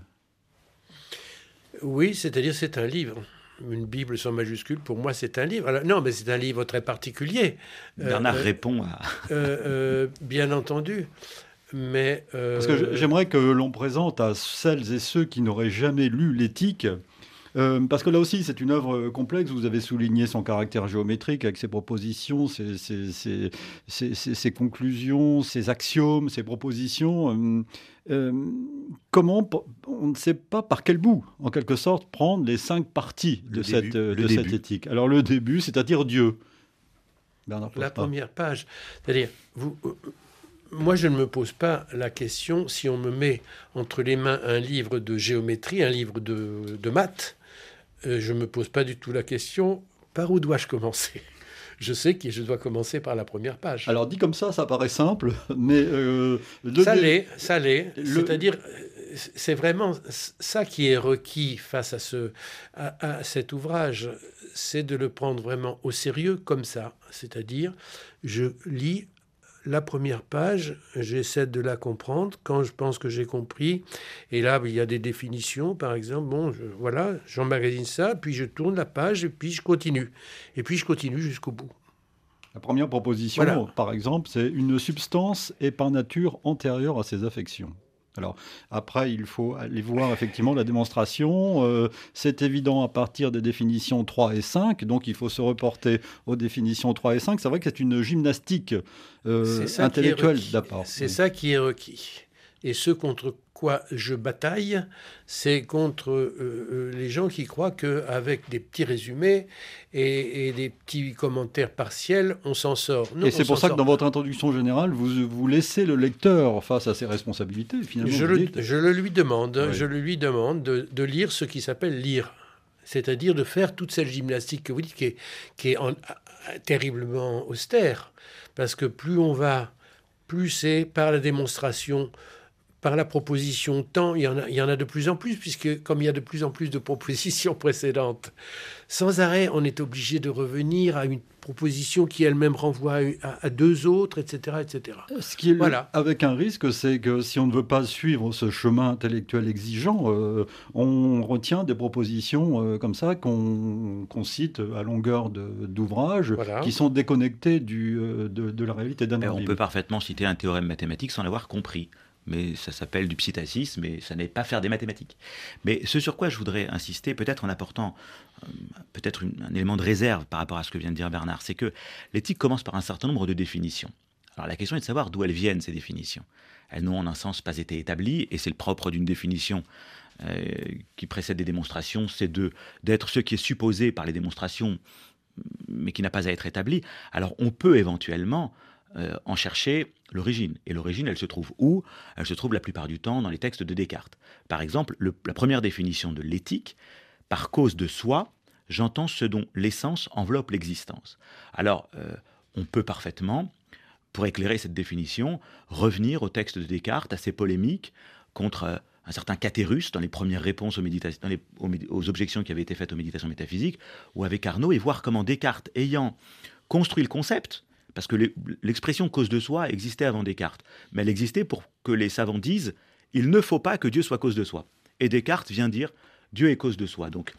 [SPEAKER 2] Oui, c'est-à-dire c'est un livre. Une Bible sans majuscule, pour moi, c'est un livre. non, mais c'est un livre très particulier.
[SPEAKER 3] Bernard euh, répond à...
[SPEAKER 2] Euh, bien entendu. Mais
[SPEAKER 1] Parce que j'aimerais que l'on présente à celles et ceux qui n'auraient jamais lu l'éthique euh, parce que là aussi, c'est une œuvre complexe. Vous avez souligné son caractère géométrique avec ses propositions, ses, conclusions, ses axiomes, ses propositions. Euh, euh, comment on ne sait pas par quel bout, en quelque sorte, prendre les cinq parties de, cette, de cette éthique. Alors le début, c'est-à-dire Dieu.
[SPEAKER 2] la première page, c'est-à-dire vous moi, je ne me pose pas la question si on me met entre les mains un livre de géométrie, un livre de, de maths, euh, je ne me pose pas du tout la question, par où dois-je commencer? Je sais que je dois commencer par la première page.
[SPEAKER 1] Alors dit comme ça, ça paraît simple, mais... Euh,
[SPEAKER 2] ça l'est, ça l'est. C'est-à-dire, c'est vraiment ça qui est requis face à, ce, à cet ouvrage, c'est de le prendre vraiment au sérieux comme ça. C'est-à-dire, je lis la première page, j'essaie de la comprendre quand je pense que j'ai compris. Et là, il y a des définitions, par exemple. Bon, je, voilà, j'emmagasine ça, puis je tourne la page, et puis je continue. Et puis je continue jusqu'au bout.
[SPEAKER 1] La première proposition, par exemple, c'est une substance est par nature antérieure à ses affections. Alors après, il faut aller voir effectivement la démonstration. Euh, c'est évident à partir des définitions 3 et 5, donc il faut se reporter aux définitions 3 et 5. C'est vrai que c'est une gymnastique euh, intellectuelle d'apport.
[SPEAKER 2] C'est ça qui est requis. Et ce contre quoi je bataille, c'est contre euh, euh, les gens qui croient qu'avec des petits résumés et, des petits commentaires partiels, on s'en sort.
[SPEAKER 1] et c'est pour ça que dans votre introduction générale, vous, vous laissez le lecteur face à ses responsabilités, finalement.
[SPEAKER 2] Je, le, je le, lui demande, je le lui demande de, de lire ce qui s'appelle lire. C'est-à-dire de faire toute cette gymnastique que vous dites qui est, qui est terriblement austère. Parce que plus on va, plus c'est par la démonstration par la proposition tant, il y, en a, il y en a de plus en plus, puisque comme il y a de plus en plus de propositions précédentes, sans arrêt, on est obligé de revenir à une proposition qui elle-même renvoie à, deux autres, etc. etc.
[SPEAKER 1] Ce qui est voilà. avec un risque, c'est que si on ne veut pas suivre ce chemin intellectuel exigeant, euh, on retient des propositions euh, comme ça qu'on cite à longueur d'ouvrages qui sont déconnectées du, euh, de, de, la réalité d'un
[SPEAKER 3] On peut parfaitement citer un théorème mathématique sans l'avoir compris mais ça s'appelle du psittacisme mais ça n'est pas faire des mathématiques. Mais ce sur quoi je voudrais insister, peut-être en apportant euh, peut-être un élément de réserve par rapport à ce que vient de dire Bernard, c'est que l'éthique commence par un certain nombre de définitions. Alors la question est de savoir d'où elles viennent, ces définitions. Elles n'ont en un sens pas été établies, et c'est le propre d'une définition euh, qui précède des démonstrations, c'est de, d'être ce qui est supposé par les démonstrations, mais qui n'a pas à être établi. Alors on peut éventuellement euh, en chercher l'origine. Et l'origine, elle se trouve où? Elle se trouve la plupart du temps dans les textes de Descartes. Par exemple, la première définition de l'éthique, par cause de soi, j'entends ce dont l'essence enveloppe l'existence. Alors, euh, on peut parfaitement, pour éclairer cette définition, revenir au texte de Descartes, assez polémique, contre euh, un certain Catérus dans les premières réponses aux, aux, objections qui avaient été faites aux méditations métaphysiques, ou avec Arnaud, et voir comment Descartes, ayant construit le concept, parce que l'expression cause de soi existait avant Descartes, mais elle existait pour que les savants disent il ne faut pas que Dieu soit cause de soi. Et Descartes vient dire Dieu est cause de soi. Donc,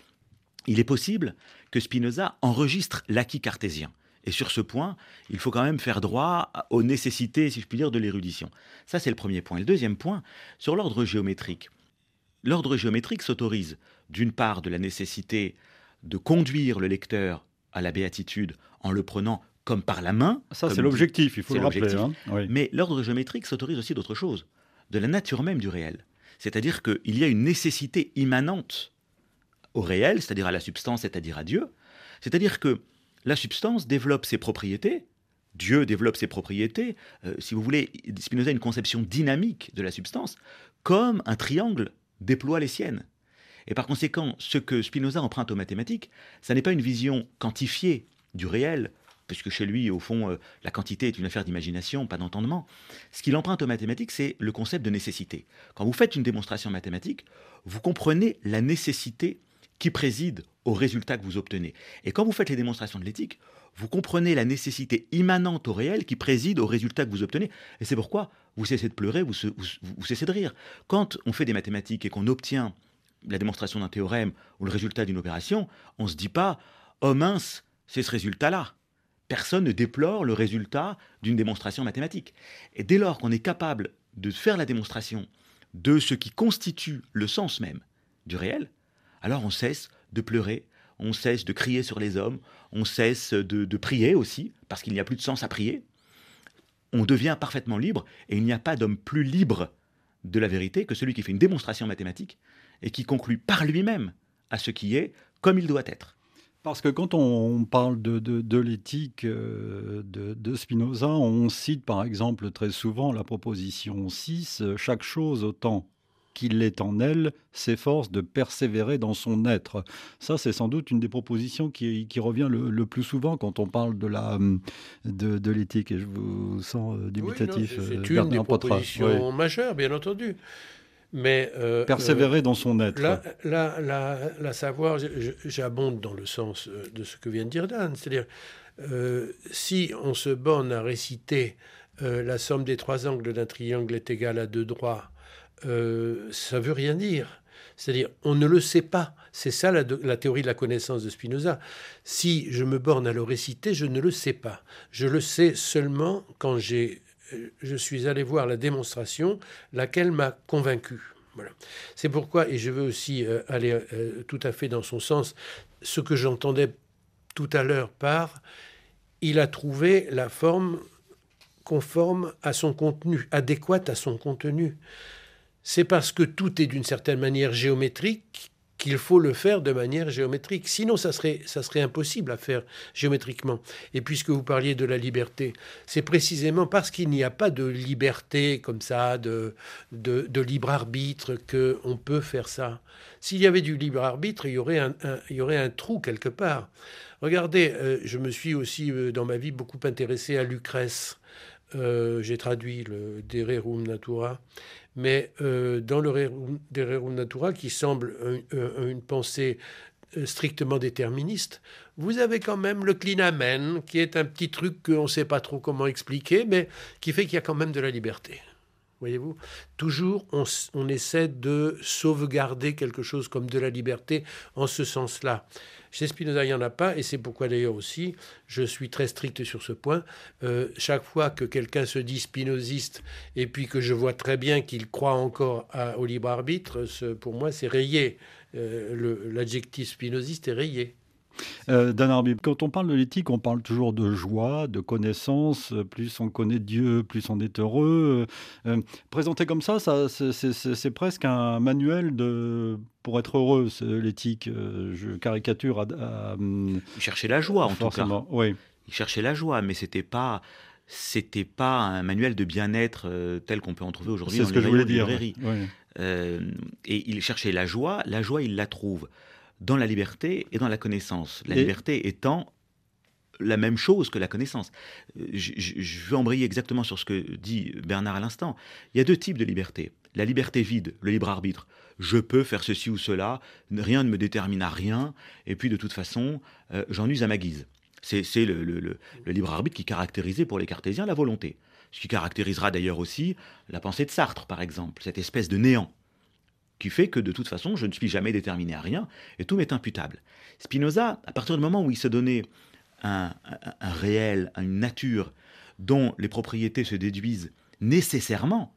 [SPEAKER 3] il est possible que Spinoza enregistre l'acquis cartésien Et sur ce point, il faut quand même faire droit aux nécessités, si je puis dire, de l'érudition. Ça, c'est le premier point. le deuxième point, sur l'ordre géométrique. L'ordre géométrique s'autorise, d'une part, de la nécessité de conduire le lecteur à la béatitude en le prenant comme par la main.
[SPEAKER 1] Ça, c'est l'objectif, il faut le rappeler. Hein.
[SPEAKER 3] Mais l'ordre géométrique s'autorise aussi d'autre chose, de la nature même du réel. C'est-à-dire qu'il y a une nécessité immanente au réel, c'est-à-dire à la substance, c'est-à-dire à Dieu. C'est-à-dire que la substance développe ses propriétés, Dieu développe ses propriétés, euh, si vous voulez, Spinoza a une conception dynamique de la substance, comme un triangle déploie les siennes. Et par conséquent, ce que Spinoza emprunte aux mathématiques, ça n'est pas une vision quantifiée du réel, puisque chez lui, au fond, euh, la quantité est une affaire d'imagination, pas d'entendement. Ce qu'il emprunte aux mathématiques, c'est le concept de nécessité. Quand vous faites une démonstration mathématique, vous comprenez la nécessité qui préside au résultat que vous obtenez. Et quand vous faites les démonstrations de l'éthique, vous comprenez la nécessité immanente au réel qui préside au résultat que vous obtenez. Et c'est pourquoi vous cessez de pleurer, vous, vous cessez de rire. Quand on fait des mathématiques et qu'on obtient la démonstration d'un théorème ou le résultat d'une opération, on ne se dit pas Oh mince, c'est ce résultat-là. Personne ne déplore le résultat d'une démonstration mathématique. Et dès lors qu'on est capable de faire la démonstration de ce qui constitue le sens même du réel, alors on cesse de pleurer, on cesse de crier sur les hommes, on cesse de, prier aussi, parce qu'il n'y a plus de sens à prier. On devient parfaitement libre, et il n'y a pas d'homme plus libre de la vérité que celui qui fait une démonstration mathématique et qui conclut par lui-même à ce qui est comme il doit être.
[SPEAKER 1] Parce que quand on parle de, de, l'éthique euh, de, de, Spinoza, on cite par exemple très souvent la proposition 6, chaque chose autant qu'il est en elle s'efforce de persévérer dans son être. Ça, c'est sans doute une des propositions qui, qui revient le, plus souvent quand on parle de la de, de l'éthique. Et je vous sens euh, dubitatif.
[SPEAKER 2] c'est euh, une des propositions majeures, bien entendu. Mais
[SPEAKER 1] euh, persévérer euh, dans son être.
[SPEAKER 2] La, savoir, j'abonde dans le sens euh, de ce que vient de dire Dan. C'est-à-dire, si on se borne à réciter la somme des trois angles d'un triangle est égale à deux droits, ça veut rien dire. C'est-à-dire, on ne le sait pas. C'est ça la, la, théorie de la connaissance de Spinoza. Si je me borne à le réciter, je ne le sais pas. Je le sais seulement quand j'ai je suis allé voir la démonstration, laquelle m'a convaincu. Voilà. C'est pourquoi, et je veux aussi euh, aller euh, tout à fait dans son sens, ce que j'entendais tout à l'heure par, il a trouvé la forme conforme à son contenu, adéquate à son contenu. C'est parce que tout est d'une certaine manière géométrique qu'il faut le faire de manière géométrique. Sinon, ça serait, ça serait impossible à faire géométriquement. Et puisque vous parliez de la liberté, c'est précisément parce qu'il n'y a pas de liberté comme ça, de, de, libre arbitre, qu'on peut faire ça. S'il y avait du libre arbitre, il y aurait un, il y aurait un trou quelque part. Regardez, euh, je me suis aussi euh, dans ma vie beaucoup intéressé à Lucrèce. Euh, j'ai traduit le De Rerum Natura mais euh, dans le Rerum Natura, qui semble une pensée euh, strictement déterministe, vous avez quand même le clinamen, qui est un petit truc qu'on ne sait pas trop comment expliquer, mais qui fait qu'il y a quand même de la liberté. Voyez-vous Toujours, on, essaie de sauvegarder quelque chose comme de la liberté en ce sens-là. Chez Spinoza, il n'y en a pas, et c'est pourquoi d'ailleurs aussi, je suis très strict sur ce point. Euh, chaque fois que quelqu'un se dit spinoziste, et puis que je vois très bien qu'il croit encore au libre arbitre, pour moi, c'est rayé. Euh, l'adjectif spinoziste est rayé.
[SPEAKER 1] Euh, Dan quand on parle de l'éthique, on parle toujours de joie, de connaissance. Plus on connaît Dieu, plus on est heureux. Euh, présenté comme ça, ça c'est presque un manuel de pour être heureux, l'éthique. Euh, je caricature à, à,
[SPEAKER 3] Il cherchait la joie, en tout cas.
[SPEAKER 1] Oui.
[SPEAKER 3] Il cherchait la joie, mais c'était pas c'était pas un manuel de bien-être tel qu'on peut en trouver aujourd'hui dans ce les que je voulais dire. et il cherchait la joie. La joie, il la trouve dans la liberté et dans la connaissance. La liberté étant la même chose que la connaissance. Euh, je, veux embrayer exactement sur ce que dit Bernard à l'instant. Il y a deux types de liberté. La liberté vide, le libre arbitre. Je peux faire ceci ou cela, rien ne me détermine à rien, et puis de toute façon, euh, j'en use à ma guise. C'est le, le, libre arbitre qui caractérisait pour les cartésiens la volonté. Ce qui caractérisera d'ailleurs aussi la pensée de Sartre, par exemple, cette espèce de néant qui fait que de toute façon, je ne suis jamais déterminé à rien et tout m'est imputable. Spinoza, à partir du moment où il se donnait un, réel, une nature dont les propriétés se déduisent nécessairement,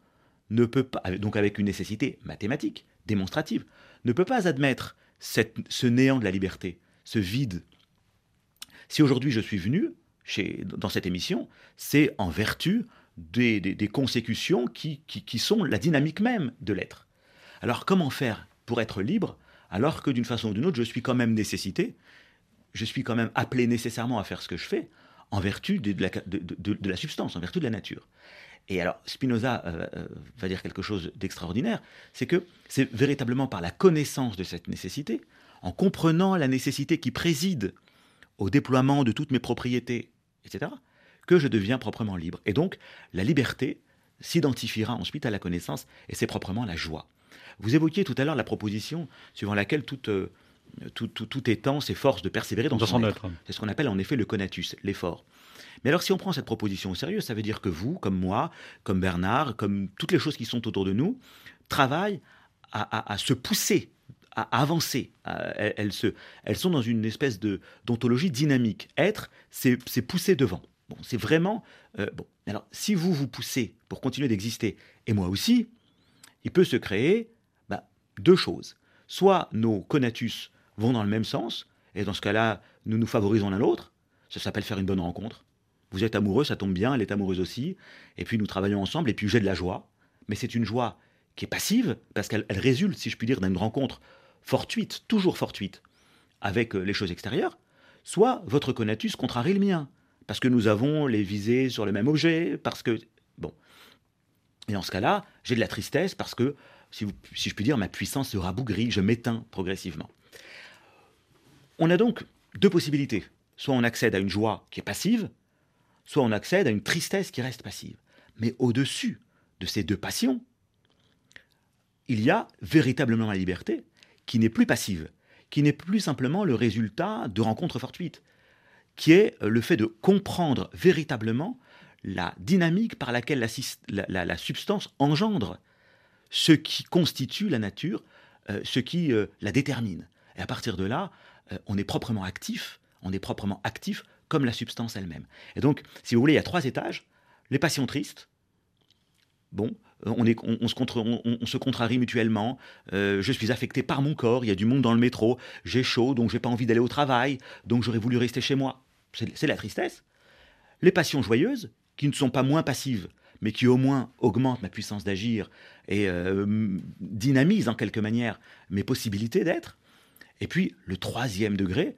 [SPEAKER 3] ne peut pas, donc avec une nécessité mathématique, démonstrative, ne peut pas admettre ce néant de la liberté, ce vide. Si aujourd'hui je suis venu chez, dans cette émission, c'est en vertu des, consécutions qui, qui sont la dynamique même de l'être. Alors comment faire pour être libre alors que d'une façon ou d'une autre, je suis quand même nécessité, je suis quand même appelé nécessairement à faire ce que je fais en vertu de, la, substance, en vertu de la nature. Et alors, Spinoza euh, euh, va dire quelque chose d'extraordinaire, c'est que c'est véritablement par la connaissance de cette nécessité, en comprenant la nécessité qui préside au déploiement de toutes mes propriétés, etc., que je deviens proprement libre. Et donc, la liberté s'identifiera ensuite à la connaissance, et c'est proprement la joie. Vous évoquiez tout à l'heure la proposition suivant laquelle toute, euh, tout, tout, tout, étant s'efforce de persévérer dans, son, être. C'est ce qu'on appelle en effet le conatus, l'effort. Mais alors si on prend cette proposition au sérieux, ça veut dire que vous, comme moi, comme Bernard, comme toutes les choses qui sont autour de nous, travaillent à, se pousser, à avancer. elles, se, elles sont dans une espèce de d'ontologie dynamique. Être, c'est pousser devant. Bon, c'est vraiment euh, bon. Alors, si vous vous poussez pour continuer d'exister, et moi aussi, il peut se créer deux choses. Soit nos conatus vont dans le même sens, et dans ce cas-là, nous nous favorisons l'un l'autre. Ça s'appelle faire une bonne rencontre. Vous êtes amoureux, ça tombe bien, elle est amoureuse aussi, et puis nous travaillons ensemble, et puis j'ai de la joie. Mais c'est une joie qui est passive, parce qu'elle résulte, si je puis dire, d'une rencontre fortuite, toujours fortuite, avec euh, les choses extérieures. Soit votre conatus contrarie le mien, parce que nous avons les visées sur le même objet, parce que... Bon. Et dans ce cas-là, j'ai de la tristesse parce que, si, je puis dire, ma puissance se rabougrit, je m'éteins progressivement. On a donc deux possibilités. Soit on accède à une joie qui est passive, soit on accède à une tristesse qui reste passive. Mais au-dessus de ces deux passions, il y a véritablement la liberté qui n'est plus passive, qui n'est plus simplement le résultat de rencontres fortuites, qui est le fait de comprendre véritablement la dynamique par laquelle la, substance engendre ce qui constitue la nature, euh, ce qui euh, la détermine. Et à partir de là, euh, on est proprement actif, on est proprement actif comme la substance elle-même. Et donc, si vous voulez, il y a trois étages. Les passions tristes, bon, on, se, contrarie mutuellement, je suis affecté par mon corps, il y a du monde dans le métro, j'ai chaud, donc j'ai pas envie d'aller au travail, donc j'aurais voulu rester chez moi. C'est la tristesse. Les passions joyeuses, qui ne sont pas moins passives, mais qui au moins augmentent ma puissance d'agir et euh, dynamisent en quelque manière mes possibilités d'être. Et puis le troisième degré,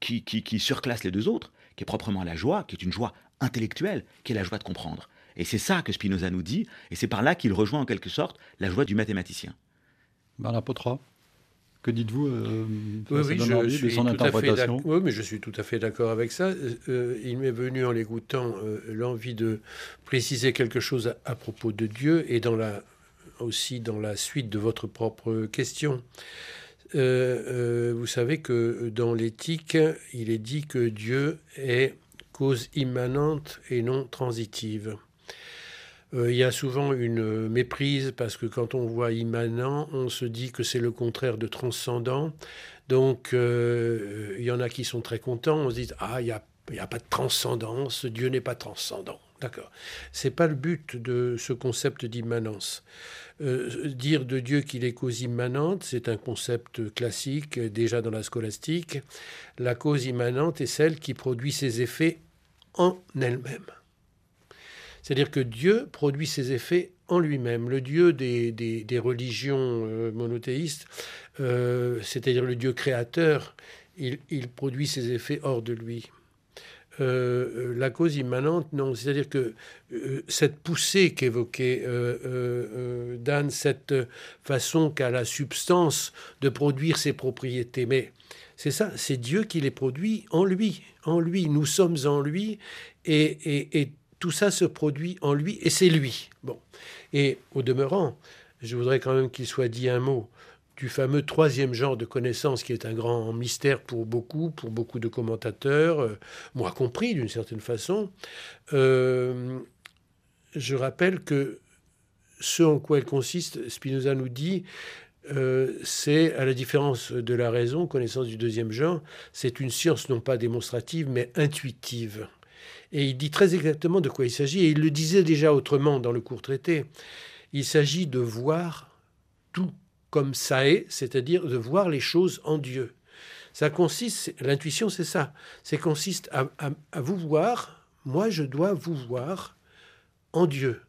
[SPEAKER 3] qui, qui, surclasse les deux autres, qui est proprement la joie, qui est une joie intellectuelle, qui est la joie de comprendre. Et c'est ça que Spinoza nous dit, et c'est par là qu'il rejoint en quelque sorte la joie du mathématicien.
[SPEAKER 1] Potra que dites-vous
[SPEAKER 2] euh, oui, je suis son interprétation Oui, mais je suis tout à fait d'accord avec ça. Euh, euh, il m'est venu en l'écoutant l'envie de préciser quelque chose à, propos de Dieu et dans la, aussi dans la suite de votre propre question. vous savez que dans l'éthique, il est dit que Dieu est cause immanente et non transitive. Euh, il y a souvent une méprise parce que quand on voit immanent, on se dit que c'est le contraire de transcendant. Donc euh, il y en a qui sont très contents, on se dit ah il n'y a, y a pas de transcendance, Dieu n'est pas transcendant. D'accord. C'est pas le but de ce concept d'immanence. Euh, dire de Dieu qu'il est cause immanente, c'est un concept classique déjà dans la scolastique. La cause immanente est celle qui produit ses effets en elle-même. C'est-à-dire que Dieu produit ses effets en lui-même. Le Dieu des, religions euh, monothéistes, euh, c'est-à-dire le Dieu créateur, il, produit ses effets hors de lui. Euh, la cause immanente, non. C'est-à-dire que cette poussée qu'évoquait Dan, cette façon qu'a la substance de produire ses propriétés, mais c'est ça, c'est Dieu qui les produit en lui. En lui, nous sommes en lui, et, et, et tout ça se produit en lui et c'est lui. Bon. Et au demeurant, je voudrais quand même qu'il soit dit un mot du fameux troisième genre de connaissance qui est un grand mystère pour beaucoup, pour beaucoup de commentateurs, euh, moi compris d'une certaine façon. Euh, je rappelle que ce en quoi elle consiste, Spinoza nous dit, euh, c'est, à la différence de la raison, connaissance du deuxième genre, c'est une science non pas démonstrative, mais intuitive. Et il dit très exactement de quoi il s'agit, et il le disait déjà autrement dans le court traité. Il s'agit de voir tout comme ça est, c'est-à-dire de voir les choses en Dieu. Ça consiste, l'intuition c'est ça, c'est consiste à, à vous voir, moi je dois vous voir en Dieu,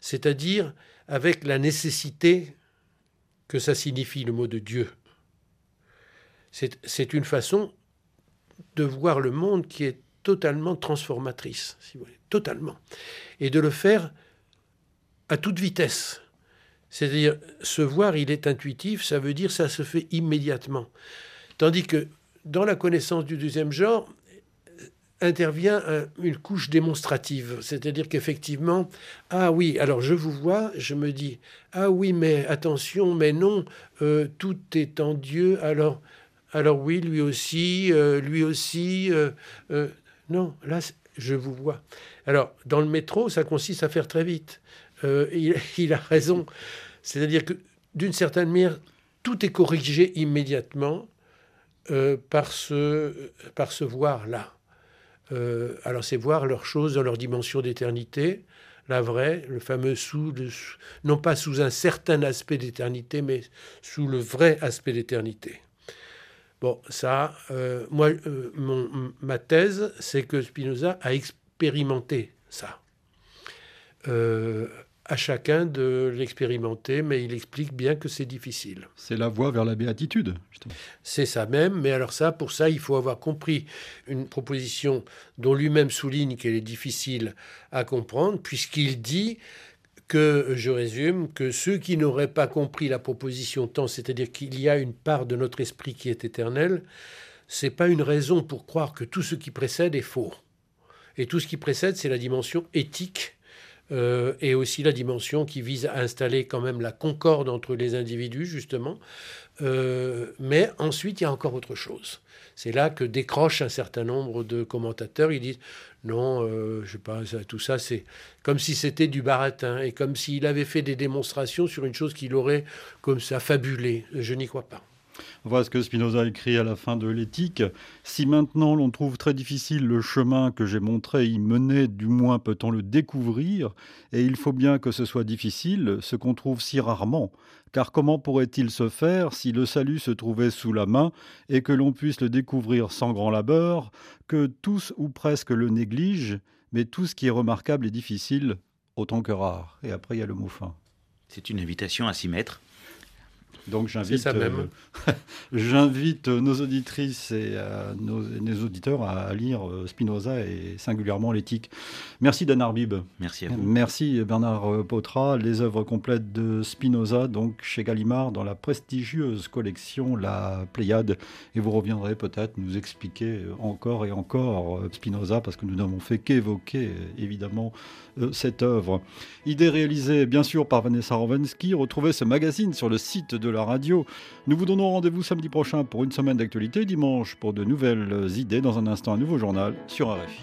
[SPEAKER 2] c'est-à-dire avec la nécessité que ça signifie le mot de Dieu. C'est une façon de voir le monde qui est totalement transformatrice, si vous voulez, totalement. Et de le faire à toute vitesse. C'est-à-dire, se voir, il est intuitif, ça veut dire ça se fait immédiatement. Tandis que dans la connaissance du deuxième genre, intervient une couche démonstrative. C'est-à-dire qu'effectivement, ah oui, alors je vous vois, je me dis, ah oui, mais attention, mais non, euh, tout est en Dieu, alors, alors oui, lui aussi, euh, lui aussi, euh, non, là, je vous vois. Alors, dans le métro, ça consiste à faire très vite. Il, il, a raison. C'est-à-dire que, d'une certaine manière, tout est corrigé immédiatement par ce, par ce voir-là. Euh, alors c'est voir leurs choses dans leur dimension d'éternité, la vraie, le fameux sous, non pas sous un certain aspect d'éternité, mais sous le vrai aspect d'éternité. Bon, ça, euh, moi, euh, ma thèse, c'est que Spinoza a expérimenté ça à chacun de l'expérimenter, mais il explique bien que c'est difficile.
[SPEAKER 1] C'est la voie vers la béatitude.
[SPEAKER 2] C'est ça même, mais alors ça, pour ça, il faut avoir compris une proposition dont lui-même souligne qu'elle est difficile à comprendre, puisqu'il dit que, je résume, que ceux qui n'auraient pas compris la proposition tant, c'est-à-dire qu'il y a une part de notre esprit qui est éternelle, c'est pas une raison pour croire que tout ce qui précède est faux. Et tout ce qui précède, c'est la dimension éthique euh, et aussi la dimension qui vise à installer quand même la concorde entre les individus, justement. Euh, mais ensuite, il y a encore autre chose. C'est là que décrochent un certain nombre de commentateurs. Ils disent non, euh, je sais pas, tout ça, c'est comme si c'était du baratin et comme s'il avait fait des démonstrations sur une chose qu'il aurait comme ça fabulé. Je n'y crois pas.
[SPEAKER 1] Voilà ce que Spinoza écrit à la fin de l'éthique. Si maintenant l'on trouve très difficile le chemin que j'ai montré y mener, du moins peut-on le découvrir, et il faut bien que ce soit difficile, ce qu'on trouve si rarement. Car comment pourrait-il se faire si le salut se trouvait sous la main et que l'on puisse le découvrir sans grand labeur, que tous ou presque le négligent, mais tout ce qui est remarquable et difficile, autant que rare. Et après, il y a le mot fin.
[SPEAKER 3] C'est une invitation à s'y mettre
[SPEAKER 1] donc j'invite, euh, j'invite nos auditrices et euh, nos, auditeurs à, lire euh, Spinoza et singulièrement l'éthique. Merci Dan Arbib.
[SPEAKER 3] Merci à vous.
[SPEAKER 1] Merci Bernard Potra. Les œuvres complètes de Spinoza, donc chez Gallimard, dans la prestigieuse collection La Pléiade. Et vous reviendrez peut-être nous expliquer encore et encore Spinoza, parce que nous n'avons fait qu'évoquer évidemment cette œuvre. Idée réalisée bien sûr par Vanessa Rovensky. Retrouvez ce magazine sur le site de la radio. Nous vous donnons rendez-vous samedi prochain pour une semaine d'actualité, dimanche pour de nouvelles idées. Dans un instant, un nouveau journal sur RFI.